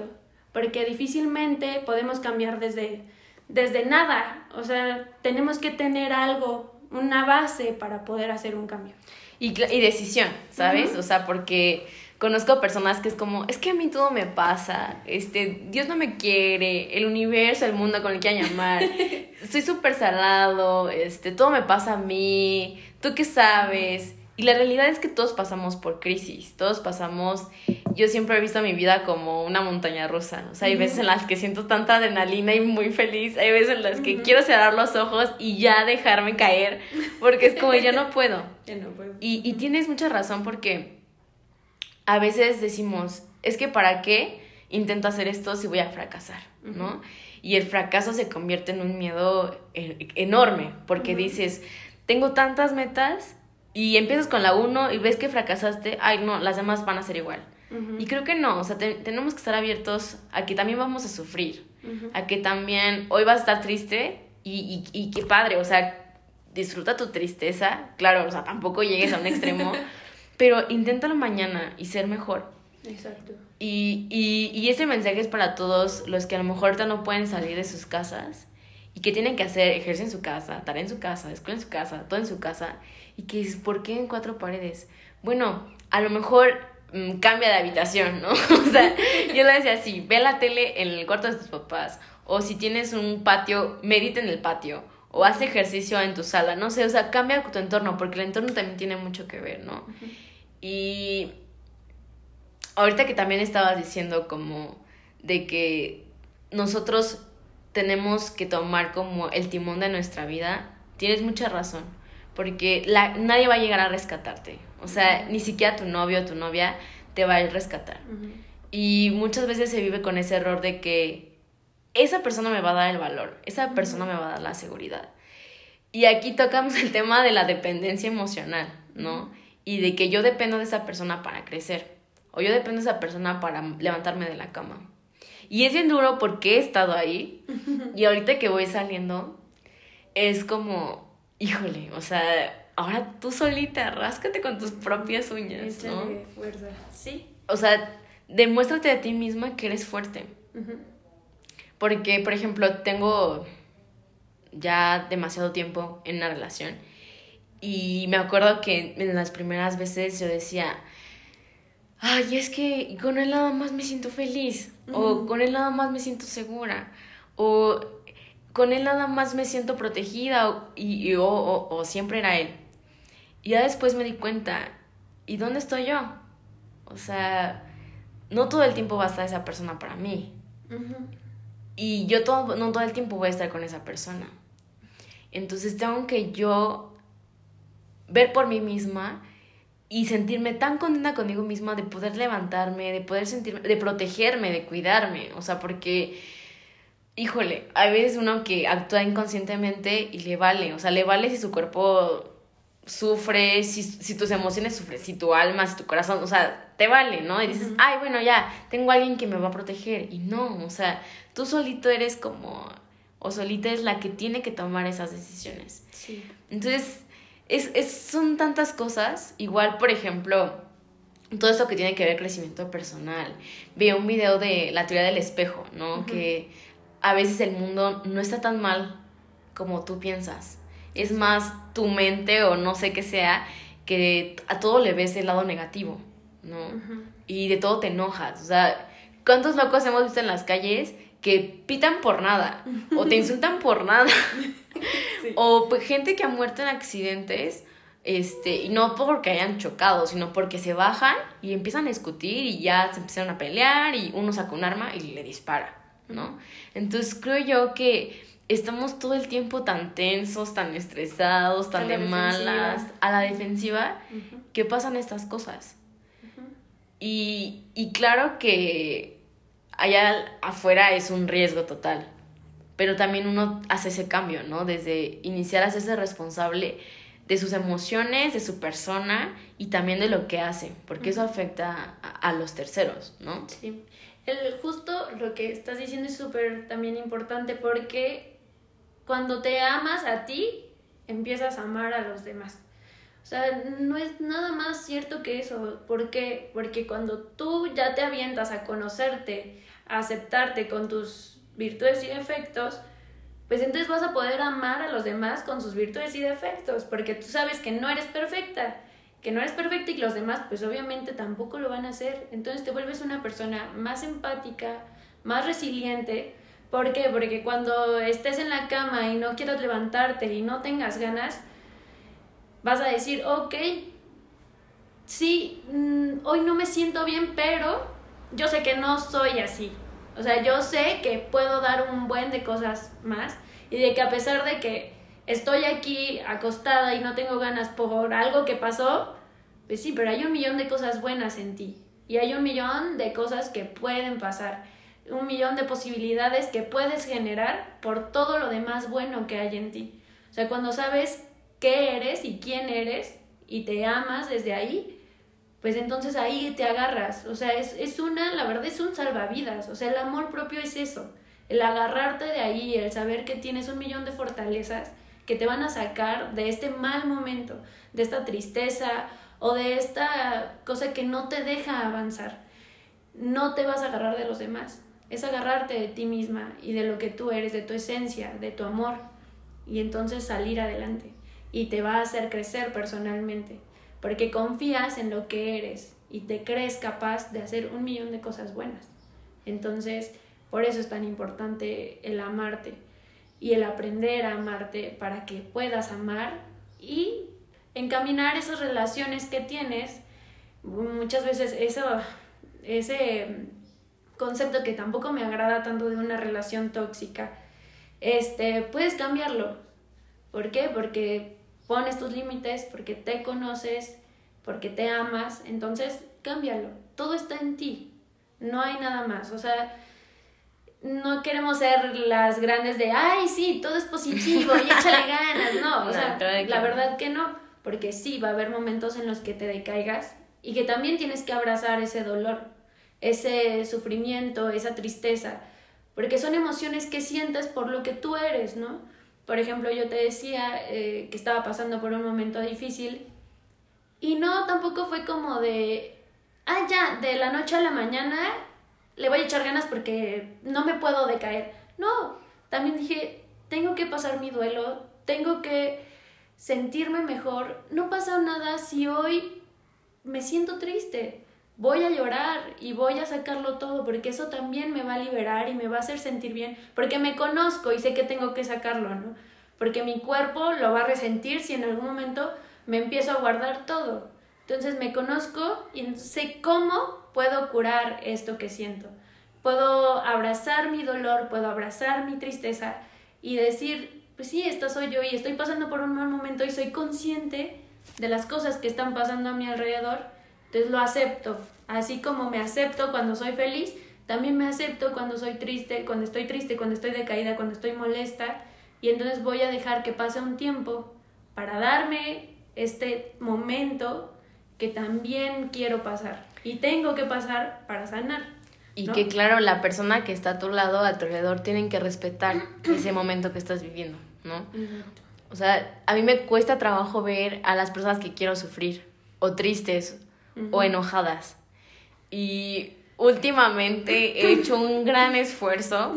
porque difícilmente podemos cambiar desde, desde nada, o sea, tenemos que tener algo, una base para poder hacer un cambio. Y, y decisión, ¿sabes? O sea, porque conozco personas que es como, es que a mí todo me pasa, este, Dios no me quiere, el universo, el mundo, con el que llamar, [LAUGHS] estoy súper salado, este, todo me pasa a mí, ¿tú qué sabes? Y la realidad es que todos pasamos por crisis, todos pasamos, yo siempre he visto mi vida como una montaña rusa, o sea, hay veces en las que siento tanta adrenalina y muy feliz, hay veces en las que quiero cerrar los ojos y ya dejarme caer, porque es como, ya no puedo. [LAUGHS] Ya no puedo. Y, y tienes mucha razón porque a veces decimos, es que para qué intento hacer esto si voy a fracasar, ¿no? Y el fracaso se convierte en un miedo eh, enorme, porque dices, tengo tantas metas y empiezas con la uno y ves que fracasaste, ay no, las demás van a ser igual. Y creo que no, o sea, tenemos que estar abiertos a que también vamos a sufrir, a que también hoy vas a estar triste y, y, y qué padre, o sea, disfruta tu tristeza, claro, o sea, tampoco llegues a un extremo, [LAUGHS] pero inténtalo mañana y ser mejor. Exacto. Y, y, y ese mensaje es para todos los que a lo mejor ahorita no pueden salir de sus casas y que tienen que hacer ejercicio en su casa, tarea en su casa, escuela en su casa, todo en su casa. Y que es, ¿por qué en cuatro paredes? Bueno, a lo mejor mm, cambia de habitación, ¿no? [LAUGHS] o sea, yo le decía así, ve la tele en el cuarto de tus papás. O si tienes un patio, medita en el patio. O haz ejercicio en tu sala, no sé, o sea, cambia tu entorno, porque el entorno también tiene mucho que ver, ¿no? Y ahorita que también estabas diciendo como de que nosotros tenemos que tomar como el timón de nuestra vida, tienes mucha razón, porque la, nadie va a llegar a rescatarte, o sea, ni siquiera tu novio o tu novia te va a rescatar. Y muchas veces se vive con ese error de que esa persona me va a dar el valor, esa persona me va a dar la seguridad. Y aquí tocamos el tema de la dependencia emocional, ¿no? Y de que yo dependo de esa persona para crecer, o yo dependo de esa persona para levantarme de la cama. Y es bien duro porque he estado ahí, [LAUGHS] y ahorita que voy saliendo, es como, híjole, o sea, ahora tú solita, ráscate con tus propias uñas, ¿no? fuerza, sí. O sea, demuéstrate a ti misma que eres fuerte. Porque, por ejemplo, tengo ya demasiado tiempo en una relación y me acuerdo que en las primeras veces yo decía, ay, es que con él nada más me siento feliz, o con él nada más me siento segura, o con él nada más me siento protegida, o, y, o, o, siempre era él. Y ya después me di cuenta, ¿y dónde estoy yo? O sea, no todo el tiempo va a estar esa persona para mí. Y yo todo, no todo el tiempo voy a estar con esa persona. Entonces tengo que yo ver por mí misma y sentirme tan contenta conmigo misma de poder levantarme, de poder sentirme, de protegerme, de cuidarme. O sea, porque, híjole, hay veces uno que actúa inconscientemente y le vale. O sea, le vale si su cuerpo sufre, si, si tus emociones sufren, si tu alma, si tu corazón, o sea, te vale, ¿no? Y dices, ay, bueno, ya, tengo a alguien que me va a proteger. Y no, o sea, tú solito eres como o solita es la que tiene que tomar esas decisiones. Sí. Entonces, es, es, son tantas cosas. Igual, por ejemplo, todo esto que tiene que ver crecimiento personal. Vi un video de la teoría del espejo, ¿no? Que a veces el mundo no está tan mal como tú piensas. Es más tu mente o no sé qué sea, que a todo le ves el lado negativo, ¿no? Y de todo te enojas. O sea, ¿cuántos locos hemos visto en las calles que pitan por nada o te insultan por nada. [LAUGHS] O pues, gente que ha muerto en accidentes, este, y no porque hayan chocado, sino porque se bajan y empiezan a discutir y ya se empiezan a pelear y uno saca un arma y le dispara, ¿no? Entonces creo yo que estamos todo el tiempo tan tensos, tan estresados, tan de malas, a la defensiva, que pasan estas cosas. Y, y claro que allá afuera es un riesgo total. Pero también uno hace ese cambio, ¿no? Desde iniciar a hacerse responsable de sus emociones, de su persona y también de lo que hace, porque eso afecta a, los terceros, ¿no? Sí. El, justo lo que estás diciendo es súper también importante porque cuando te amas a ti, empiezas a amar a los demás. O sea, no es nada más cierto que eso. ¿Por qué? Porque cuando tú ya te avientas a conocerte, a aceptarte con tus virtudes y defectos, pues entonces vas a poder amar a los demás con sus virtudes y defectos, porque tú sabes que no eres perfecta, que no eres perfecta y los demás pues obviamente tampoco lo van a hacer. Entonces te vuelves una persona más empática, más resiliente. ¿Por qué? Porque cuando estés en la cama y no quieras levantarte y no tengas ganas, vas a decir, ok, sí, mm, hoy no me siento bien, pero yo sé que no soy así. O sea, yo sé que puedo dar un buen de cosas más y de que a pesar de que estoy aquí acostada y no tengo ganas por algo que pasó, pues sí, pero hay un millón de cosas buenas en ti y hay un millón de cosas que pueden pasar, un millón de posibilidades que puedes generar por todo lo demás bueno que hay en ti. O sea, cuando sabes qué eres y quién eres y te amas desde ahí, pues entonces ahí te agarras. O sea, es, es una, la verdad es un salvavidas. O sea, el amor propio es eso. El agarrarte de ahí, el saber que tienes un millón de fortalezas que te van a sacar de este mal momento, de esta tristeza o de esta cosa que no te deja avanzar. No te vas a agarrar de los demás, es agarrarte de ti misma y de lo que tú eres, de tu esencia, de tu amor, y entonces salir adelante. Y te va a hacer crecer personalmente, porque confías en lo que eres y te crees capaz de hacer un millón de cosas buenas. Entonces, por eso es tan importante el amarte y el aprender a amarte para que puedas amar y encaminar esas relaciones que tienes. Muchas veces eso, ese concepto que tampoco me agrada tanto de una relación tóxica, este, puedes cambiarlo. ¿Por qué? Porque pones tus límites, porque te conoces, porque te amas, entonces cámbialo. Todo está en ti. No hay nada más. O sea, no queremos ser las grandes de, ay, sí, todo es positivo y échale [LAUGHS] ganas. No, o sea, la verdad que no, porque sí, va a haber momentos en los que te decaigas y que también tienes que abrazar ese dolor, ese sufrimiento, esa tristeza, porque son emociones que sientes por lo que tú eres, ¿no? Por ejemplo, yo te decía eh, que estaba pasando por un momento difícil y no, tampoco fue como de, ah, ya, de la noche a la mañana le voy a echar ganas porque no me puedo decaer. No, también dije, tengo que pasar mi duelo, tengo que sentirme mejor. No pasa nada si hoy me siento triste. Voy a llorar y voy a sacarlo todo porque eso también me va a liberar y me va a hacer sentir bien porque me conozco y sé que tengo que sacarlo, ¿no? Porque mi cuerpo lo va a resentir si en algún momento me empiezo a guardar todo. Entonces me conozco y sé cómo puedo curar esto que siento. Puedo abrazar mi dolor, puedo abrazar mi tristeza y decir, pues sí, esta soy yo y estoy pasando por un mal momento y soy consciente de las cosas que están pasando a mi alrededor, entonces lo acepto. Así como me acepto cuando soy feliz, también me acepto cuando soy triste, cuando estoy triste, cuando estoy decaída, cuando estoy molesta y entonces voy a dejar que pase un tiempo para darme este momento que también quiero pasar y tengo que pasar para sanar. Y que claro, la persona que está a tu lado, a tu alrededor, tienen que respetar [CLEARS THROAT] ese momento que estás viviendo, ¿no? O sea, a mí me cuesta trabajo ver a las personas que quiero sufrir, o tristes, o enojadas. Y últimamente he hecho un gran esfuerzo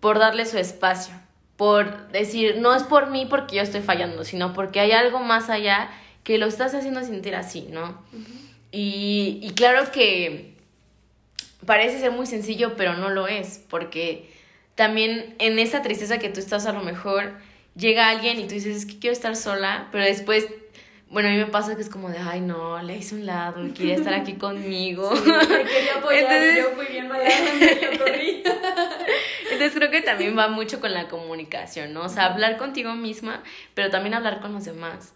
por darle su espacio, por decir, no es por mí porque yo estoy fallando, sino porque hay algo más allá que lo estás haciendo sentir así, ¿no? y, y claro que parece ser muy sencillo, pero no lo es, porque también en esa tristeza que tú estás a lo mejor llega alguien y tú dices, es que quiero estar sola, pero después, bueno, a mí me pasa que es como de, ay, no, le hice un lado, quería estar aquí conmigo. [LAUGHS] Sí, me quería apoyar Entonces, yo fui bien mala, corrí. [LAUGHS] Entonces creo que también va mucho con la comunicación, ¿no? O sea, hablar contigo misma, pero también hablar con los demás.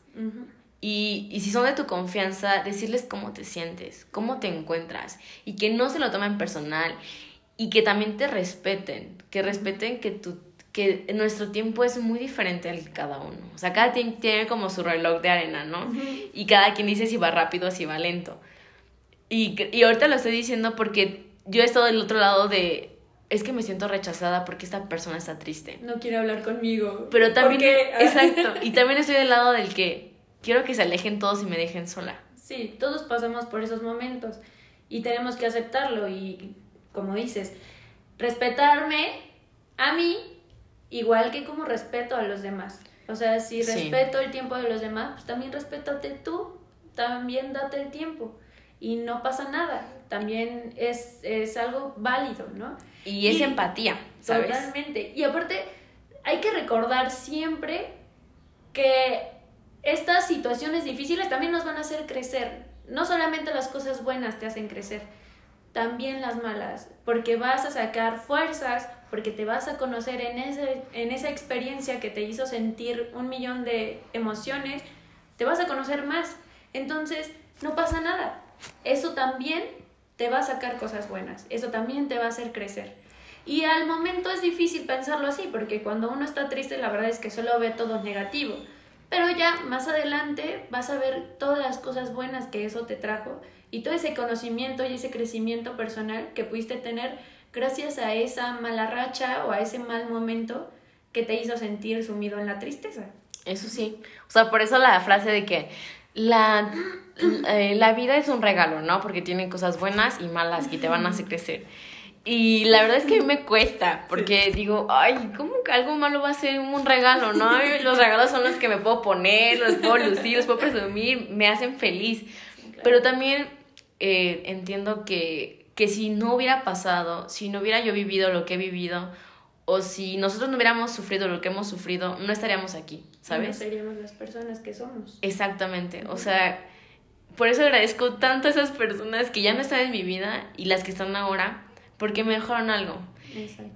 Y, y, si son de tu confianza, decirles cómo te sientes, cómo te encuentras y que no se lo tomen personal y que también te respeten, que respeten que, tu, que nuestro tiempo es muy diferente al de cada uno. O sea, cada quien tiene como su reloj de arena, ¿no? Y cada quien dice si va rápido o si va lento. Y, y ahorita lo estoy diciendo porque yo he estado del otro lado de es que me siento rechazada porque esta persona está triste. No quiere hablar conmigo. Pero también, [LAUGHS] exacto, y también estoy del lado del que quiero que se alejen todos y me dejen sola. Sí, todos pasamos por esos momentos y tenemos que aceptarlo y, como dices, respetarme a mí igual que como respeto a los demás. O sea, si respeto el tiempo de los demás, pues también respétate tú también date el tiempo y no pasa nada. También es, es algo válido, ¿no? Y es empatía, ¿sabes? Totalmente. Y aparte, hay que recordar siempre que estas situaciones difíciles también nos van a hacer crecer. No solamente las cosas buenas te hacen crecer, también las malas, porque vas a sacar fuerzas, porque te vas a conocer en, ese, en esa experiencia que te hizo sentir un millón de emociones, te vas a conocer más. Entonces, no pasa nada. Eso también te va a sacar cosas buenas, eso también te va a hacer crecer. Y al momento es difícil pensarlo así, porque cuando uno está triste, la verdad es que solo ve todo negativo. Pero ya más adelante vas a ver todas las cosas buenas que eso te trajo y todo ese conocimiento y ese crecimiento personal que pudiste tener gracias a esa mala racha o a ese mal momento que te hizo sentir sumido en la tristeza. Eso sí. O sea, por eso la frase de que la, eh, la vida es un regalo, ¿no? Porque tiene cosas buenas y malas que te van a hacer crecer. Y la verdad es que a mí me cuesta, porque digo, ay, ¿cómo que algo malo va a ser un regalo, no? Los regalos son los que me puedo poner, los puedo lucir, los puedo presumir, me hacen feliz. Pero también eh, entiendo que, que si no hubiera pasado, si no hubiera yo vivido lo que he vivido, o si nosotros no hubiéramos sufrido lo que hemos sufrido, no estaríamos aquí, ¿sabes? No seríamos las personas que somos. Exactamente, o sea, por eso agradezco tanto a esas personas que ya no están en mi vida y las que están ahora porque me dejaron algo.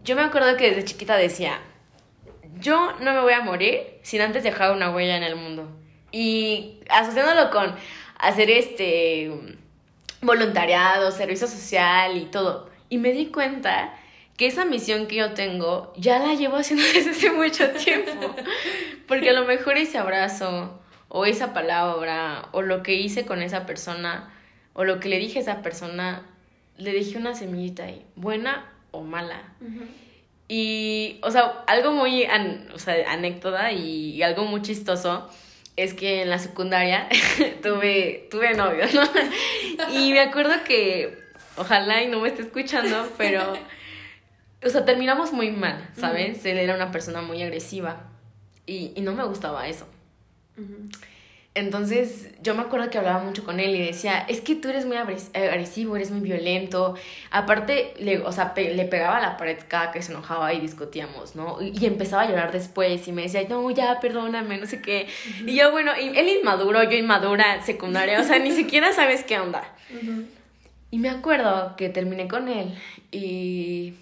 Yo me acuerdo que desde chiquita decía, yo no me voy a morir sin antes dejar una huella en el mundo. Y asociándolo con hacer este voluntariado, servicio social y todo. Y me di cuenta que esa misión que yo tengo ya la llevo haciendo [LAUGHS] desde hace mucho tiempo. Porque a lo mejor ese abrazo o esa palabra o lo que hice con esa persona o lo que le dije a esa persona le dejé una semillita ahí, buena o mala. Y, o sea, algo muy, o sea, anécdota y, algo muy chistoso es que en la secundaria [LAUGHS] tuve, tuve novio, ¿no? [LAUGHS] y me acuerdo que, ojalá y no me esté escuchando, pero, o sea, terminamos muy mal, ¿sabes? Él era una persona muy agresiva y, y no me gustaba eso. Entonces yo me acuerdo que hablaba mucho con él y decía, es que tú eres muy agresivo, eres muy violento. Aparte, le, o sea, le pegaba a la pared cada que se enojaba y discutíamos, ¿no? Y, empezaba a llorar después y me decía, no, ya, perdóname, no sé qué. Y yo, bueno, y él inmaduro, yo inmadura, secundaria, o sea, ni siquiera sabes qué onda. Y me acuerdo que terminé con él y,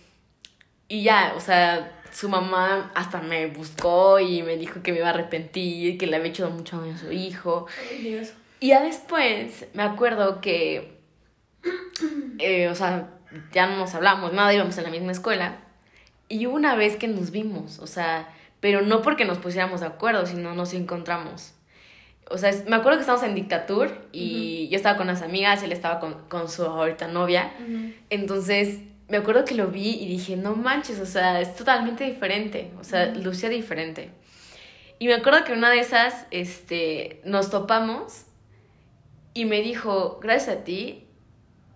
y ya, o sea, su mamá hasta me buscó y me dijo que me iba a arrepentir, que le había hecho mucho daño a su hijo. Y ya después me acuerdo que, [CLEARS THROAT] eh, o sea, ya no nos hablamos nada, íbamos en la misma escuela. Y hubo una vez que nos vimos, o sea, pero no porque nos pusiéramos de acuerdo, sino nos encontramos. O sea, me acuerdo que estábamos en Dictatur y yo estaba con las amigas, él estaba con, con su ahorita novia. Entonces me acuerdo que lo vi y dije, no manches, o sea, es totalmente diferente, o sea, lucía diferente. Y me acuerdo que una de esas, este, nos topamos y me dijo, gracias a ti,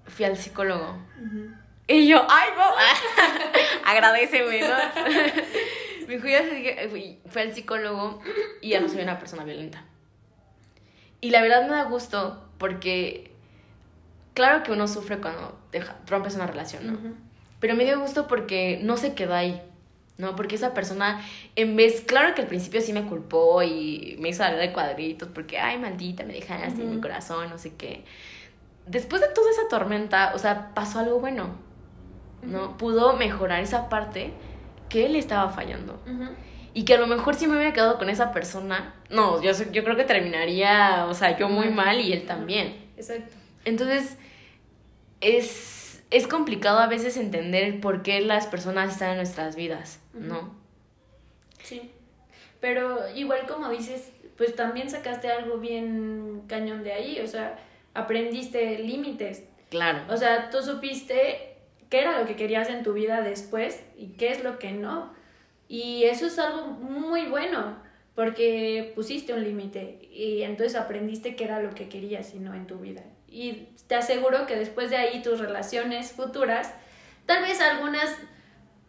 fui al psicólogo. Y yo, ay, no, [LAUGHS] agradeceme, ¿no? [LAUGHS] me dijo, ya fui, fui al psicólogo y ya no soy una persona violenta. Y la verdad me da gusto porque claro que uno sufre cuando rompes una relación, ¿no? Pero me dio gusto porque no se quedó ahí, ¿no? Porque esa persona, en vez, claro que al principio sí me culpó y me hizo hablar de cuadritos, porque, ay, maldita, me dejaste en mi corazón, no sé qué. Después de toda esa tormenta, o sea, pasó algo bueno, ¿no? Pudo mejorar esa parte que él estaba fallando. Y que a lo mejor si me hubiera quedado con esa persona, no, yo, yo creo que terminaría, o sea, yo muy mal y él también. Exacto. Entonces, es, es complicado a veces entender por qué las personas están en nuestras vidas, ¿no? Sí. Pero igual como dices, pues también sacaste algo bien cañón de ahí, o sea, aprendiste límites. Claro. O sea, tú supiste qué era lo que querías en tu vida después y qué es lo que no. Y eso es algo muy bueno, porque pusiste un límite y entonces aprendiste qué era lo que querías y no en tu vida. Y te aseguro que después de ahí tus relaciones futuras, tal vez algunas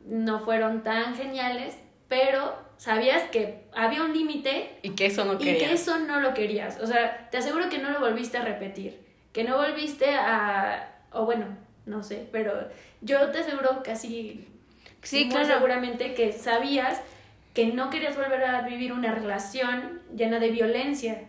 no fueron tan geniales, pero sabías que había un límite y que eso no y que eso no lo querías. O sea, te aseguro que no lo volviste a repetir, que no volviste a, o bueno, no sé, pero yo te aseguro casi, sí, muy seguramente que sabías que no querías volver a vivir una relación llena de violencia.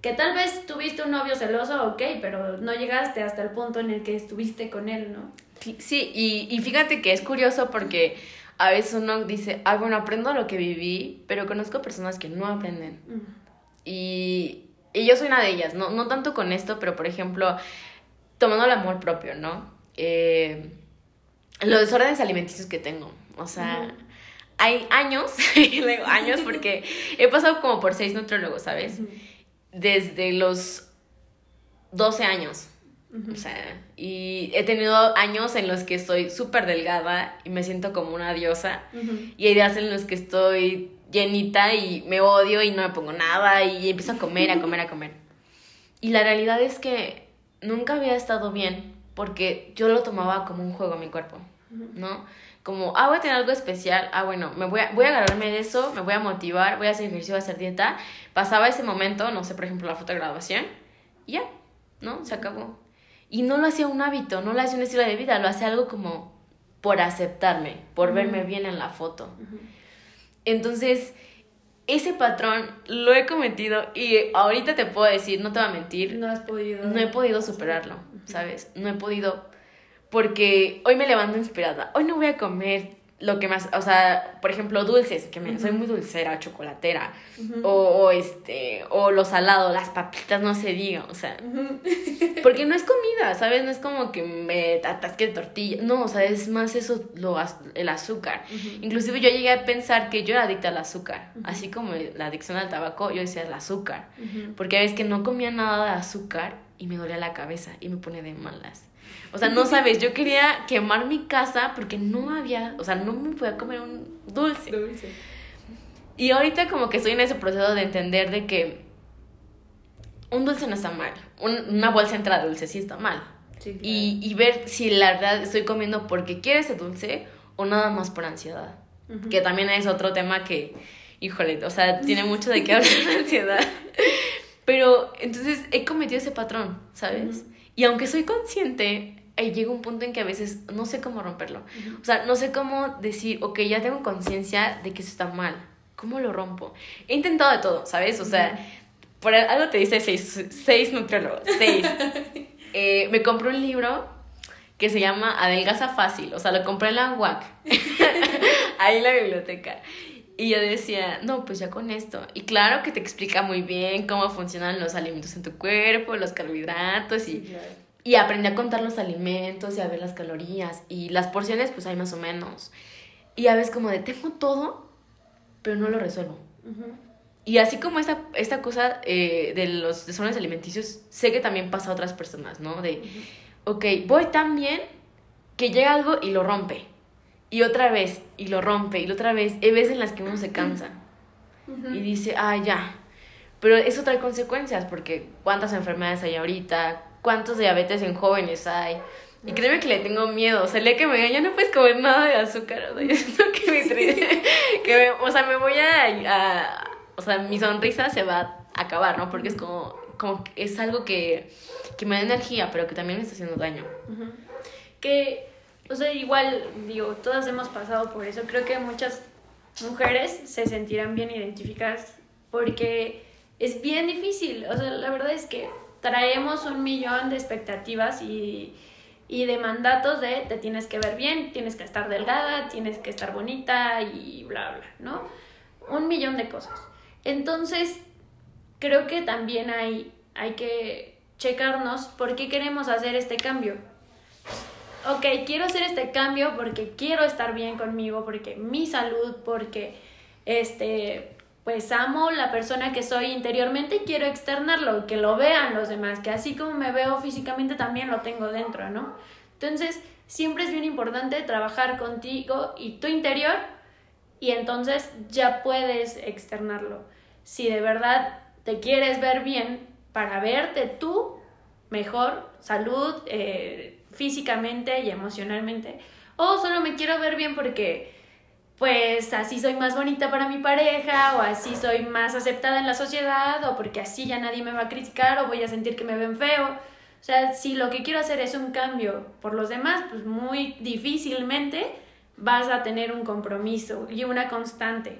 Que tal vez tuviste un novio celoso, ok, pero no llegaste hasta el punto en el que estuviste con él, ¿no? Sí, y, y fíjate que es curioso porque a veces uno dice, ah, bueno, aprendo lo que viví, pero conozco personas que no aprenden. Y, y, yo soy una de ellas, ¿no? No tanto con esto, pero por ejemplo, tomando el amor propio, ¿no? Eh, los desórdenes alimenticios que tengo, o sea... Hay años, [LAUGHS] digo años porque he pasado como por seis nutrólogos, ¿sabes? Desde los 12 años. O sea, y he tenido años en los que estoy súper delgada y me siento como una diosa. Y hay días en los que estoy llenita y me odio y no me pongo nada y empiezo a comer, a comer, a comer. Y la realidad es que nunca había estado bien porque yo lo tomaba como un juego a mi cuerpo, ¿no? Como, ah, voy a tener algo especial, ah, bueno, me voy a, voy a agarrarme de eso, me voy a motivar, voy a hacer ejercicio, voy a hacer dieta. Pasaba ese momento, no sé, por ejemplo, la foto de graduación, y ya, ¿no? Se acabó. Y no lo hacía un hábito, no lo hacía un estilo de vida, lo hacía algo como por aceptarme, por verme bien en la foto. Entonces, ese patrón lo he cometido y ahorita te puedo decir, no te voy a mentir. No has podido. No he podido superarlo, ¿sabes? No he podido porque hoy me levanto inspirada. Hoy no voy a comer lo que más, o sea, por ejemplo, dulces, que me, soy muy dulcera, chocolatera, o, este, o lo salado, las papitas, no se diga, o sea, [LAUGHS] porque no es comida, ¿sabes? No es como que me atasque de tortilla, no, o sea, es más eso, lo, el azúcar. Inclusive yo llegué a pensar que yo era adicta al azúcar, así como la adicción al tabaco, yo decía el azúcar, porque a veces que no comía nada de azúcar y me dolía la cabeza y me ponía de malas. O sea, no sabes, yo quería quemar mi casa porque no había, o sea, no me podía comer un dulce. Dulce. Y ahorita como que estoy en ese proceso de entender de que un dulce no está mal, una bolsa entra dulce sí está mal. Sí, y, y, ver si la verdad estoy comiendo porque quiero ese dulce o nada más por ansiedad. Que también es otro tema que, híjole, o sea, tiene mucho de qué hablar la ansiedad. [LAUGHS] Pero entonces he cometido ese patrón, ¿sabes? Y aunque soy consciente, llega un punto en que a veces no sé cómo romperlo. O sea, no sé cómo decir, ok, ya tengo conciencia de que eso está mal. ¿Cómo lo rompo? He intentado de todo, ¿sabes? O sea, por algo te dice seis, seis nutriólogos, seis. [LAUGHS] Eh, me compré un libro que se llama Adelgaza Fácil. O sea, lo compré en la UAC, [LAUGHS] [LAUGHS] ahí en la biblioteca. Y yo decía, no, pues ya con esto. Y claro que te explica muy bien cómo funcionan los alimentos en tu cuerpo, los carbohidratos y y aprendí a contar los alimentos y a ver las calorías y las porciones pues hay más o menos. Y a veces como de tengo todo, pero no lo resuelvo. Y así como esta, esta cosa eh, de los desórdenes alimenticios, sé que también pasa a otras personas, ¿no? De, ok, voy tan bien que llega algo y lo rompe. Y otra vez, y lo rompe, y otra vez. Hay veces en las que uno se cansa. Y dice, ah, ya. Pero eso trae consecuencias, porque cuántas enfermedades hay ahorita, cuántos diabetes en jóvenes hay. Y créeme que le tengo miedo. O sea, le que me digan, ya no puedes comer nada de azúcar. O sea, yo siento que me, [LAUGHS] que me, o sea, me voy a, O sea, mi sonrisa se va a acabar, ¿no? Porque es como, como es algo que, que me da energía, pero que también me está haciendo daño. Que, o sea, igual, digo, todas hemos pasado por eso. Creo que muchas mujeres se sentirán bien identificadas porque es bien difícil. O sea, la verdad es que traemos un millón de expectativas y, de mandatos de te tienes que ver bien, tienes que estar delgada, tienes que estar bonita y bla, bla, ¿no? Un millón de cosas. Entonces, creo que también hay, hay que checarnos por qué queremos hacer este cambio. Ok, quiero hacer este cambio porque quiero estar bien conmigo, porque mi salud, porque este, pues amo la persona que soy interiormente y quiero externarlo, que lo vean los demás, que así como me veo físicamente también lo tengo dentro, ¿no? Entonces, siempre es bien importante trabajar contigo y tu interior y entonces ya puedes externarlo. Si de verdad te quieres ver bien para verte tú mejor, salud, eh, físicamente y emocionalmente, o solo me quiero ver bien porque pues así soy más bonita para mi pareja o así soy más aceptada en la sociedad o porque así ya nadie me va a criticar o voy a sentir que me ven feo. O sea, si lo que quiero hacer es un cambio por los demás, pues muy difícilmente vas a tener un compromiso y una constante.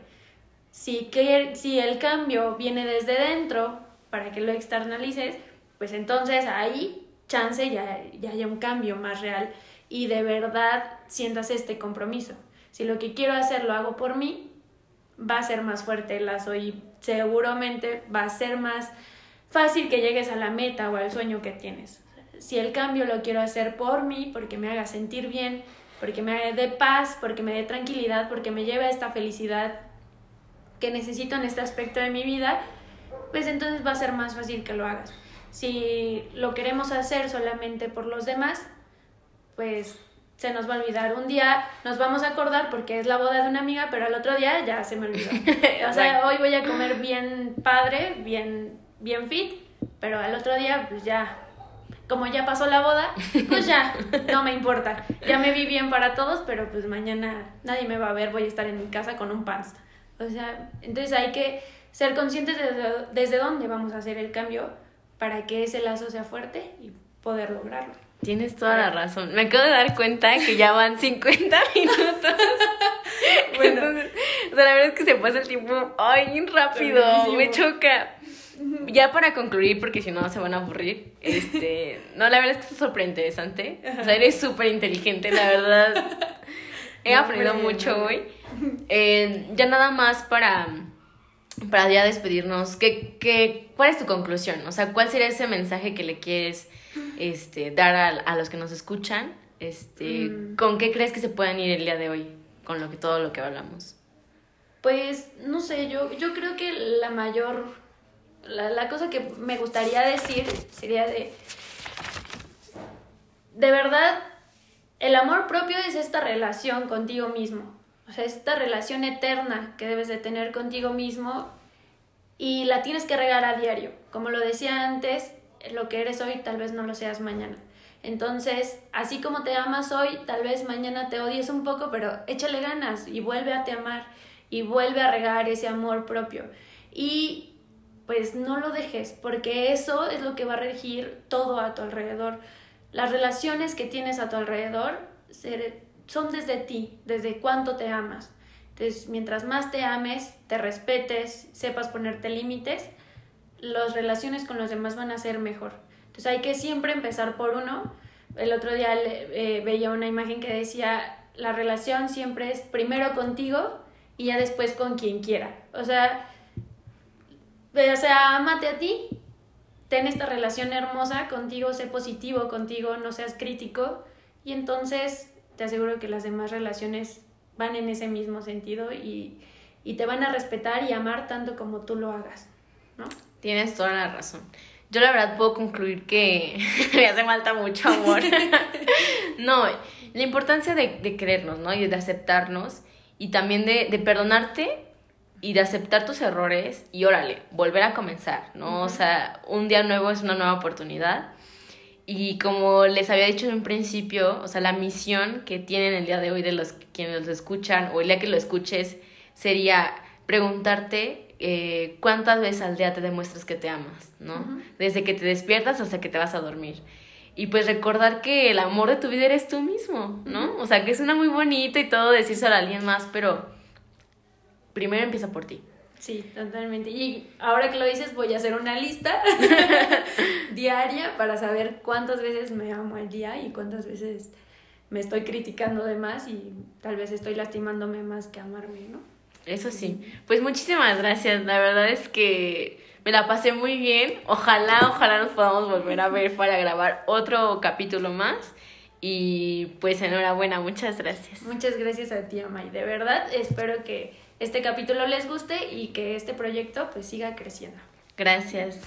Si, que, si el cambio viene desde dentro para que lo externalices, pues entonces ahí chance ya, ya haya un cambio más real y de verdad sientas este compromiso. Si lo que quiero hacer lo hago por mí, va a ser más fuerte el lazo y seguramente va a ser más fácil que llegues a la meta o al sueño que tienes. Si el cambio lo quiero hacer por mí, porque me haga sentir bien, porque me dé paz, porque me dé tranquilidad, porque me lleve a esta felicidad que necesito en este aspecto de mi vida, pues entonces va a ser más fácil que lo hagas. Si lo queremos hacer solamente por los demás, pues se nos va a olvidar. Un día nos vamos a acordar porque es la boda de una amiga, pero al otro día ya se me olvidó. [LAUGHS] o sea, hoy voy a comer bien padre, bien, bien fit, pero al otro día pues ya, como ya pasó la boda, pues ya, no me importa. Ya me vi bien para todos, pero pues mañana nadie me va a ver, voy a estar en mi casa con un pants. O sea, entonces hay que ser conscientes de desde dónde vamos a hacer el cambio para que ese lazo sea fuerte y poder lograrlo. Tienes toda la razón. Me acabo de dar cuenta que ya van [LAUGHS] 50 minutos. [LAUGHS] bueno, o sea, la verdad es que se pasa el tiempo, ay, rápido, me choca. Ya para concluir, porque si no se van a aburrir, este, no, la verdad es que es súper interesante. O sea, eres súper inteligente, la verdad. [LAUGHS] He aprendido mucho hoy. Eh, ya nada más para para ya despedirnos, ¿qué, qué, cuál es tu conclusión? O sea, ¿cuál sería ese mensaje que le quieres este, dar a, a los que nos escuchan? Este, mm. ¿Con qué crees que se puedan ir el día de hoy con lo que, todo lo que hablamos? Pues, no sé, yo, yo creo que la mayor, la, la cosa que me gustaría decir sería de, de verdad, el amor propio es esta relación contigo mismo o sea, esta relación eterna que debes de tener contigo mismo y la tienes que regar a diario. Como lo decía antes, lo que eres hoy tal vez no lo seas mañana. Entonces, así como te amas hoy, tal vez mañana te odies un poco, pero échale ganas y vuelve a te amar y vuelve a regar ese amor propio. Y pues no lo dejes, porque eso es lo que va a regir todo a tu alrededor. Las relaciones que tienes a tu alrededor son desde ti, desde cuánto te amas. Entonces, mientras más te ames, te respetes, sepas ponerte límites, las relaciones con los demás van a ser mejor. Entonces, hay que siempre empezar por uno. El otro día eh, veía una imagen que decía, la relación siempre es primero contigo y ya después con quien quiera. O sea, o sea, amate a ti, ten esta relación hermosa contigo, sé positivo contigo, no seas crítico y entonces te aseguro que las demás relaciones van en ese mismo sentido y, te van a respetar y amar tanto como tú lo hagas, ¿no? Tienes toda la razón. Yo la verdad puedo concluir que [LAUGHS] me hace falta mucho amor. [LAUGHS] no, la importancia de, de querernos, ¿no? Y de aceptarnos y también de, de, perdonarte y de aceptar tus errores y órale, volver a comenzar, ¿no? O sea, un día nuevo es una nueva oportunidad y como les había dicho en un principio, o sea, la misión que tienen el día de hoy de los quienes los escuchan o el día que lo escuches sería preguntarte eh, cuántas veces al día te demuestras que te amas, ¿no? Desde que te despiertas hasta que te vas a dormir. Y pues recordar que el amor de tu vida eres tú mismo, ¿no? O sea, que suena muy bonito y todo decírselo a alguien más, pero primero empieza por ti. Sí, totalmente. Y ahora que lo dices, voy a hacer una lista [LAUGHS] diaria para saber cuántas veces me amo al día y cuántas veces me estoy criticando de más y tal vez estoy lastimándome más que amarme, ¿no? Eso sí. Pues muchísimas gracias. La verdad es que me la pasé muy bien. Ojalá, ojalá nos podamos volver a ver para grabar otro capítulo más. Y pues enhorabuena, muchas gracias. Muchas gracias a ti, Amay. De verdad, espero que este capítulo les guste y que este proyecto pues siga creciendo. Gracias.